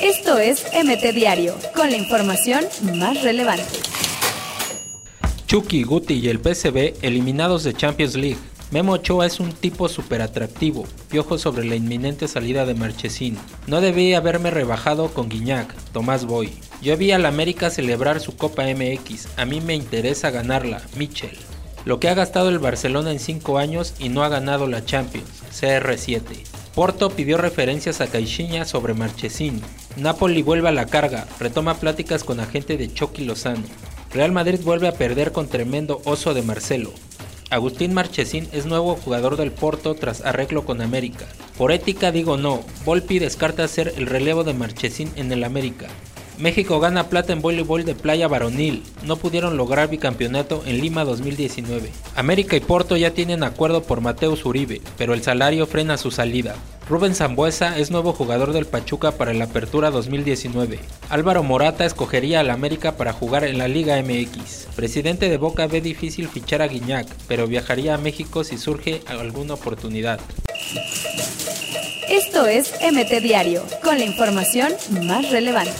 Esto es MT Diario, con la información más relevante. Chucky, Guti y el PSV eliminados de Champions League. Memo Ochoa es un tipo súper atractivo, piojo sobre la inminente salida de Marchesín. No debí haberme rebajado con Guiñac, Tomás Boy. Yo vi al América celebrar su Copa MX, a mí me interesa ganarla, Michel. Lo que ha gastado el Barcelona en 5 años y no ha ganado la Champions, CR7. Porto pidió referencias a Caixinha sobre Marchesín. Napoli vuelve a la carga, retoma pláticas con agente de Chucky Lozano. Real Madrid vuelve a perder con tremendo oso de Marcelo. Agustín Marchesín es nuevo jugador del Porto tras arreglo con América. Por ética digo no, Volpi descarta ser el relevo de Marchesín en el América. México gana plata en voleibol de playa varonil. No pudieron lograr bicampeonato en Lima 2019. América y Porto ya tienen acuerdo por Mateus Uribe, pero el salario frena su salida. Rubén Zambuesa es nuevo jugador del Pachuca para la Apertura 2019. Álvaro Morata escogería al América para jugar en la Liga MX. Presidente de Boca ve difícil fichar a Guiñac, pero viajaría a México si surge alguna oportunidad. Esto es MT Diario, con la información más relevante.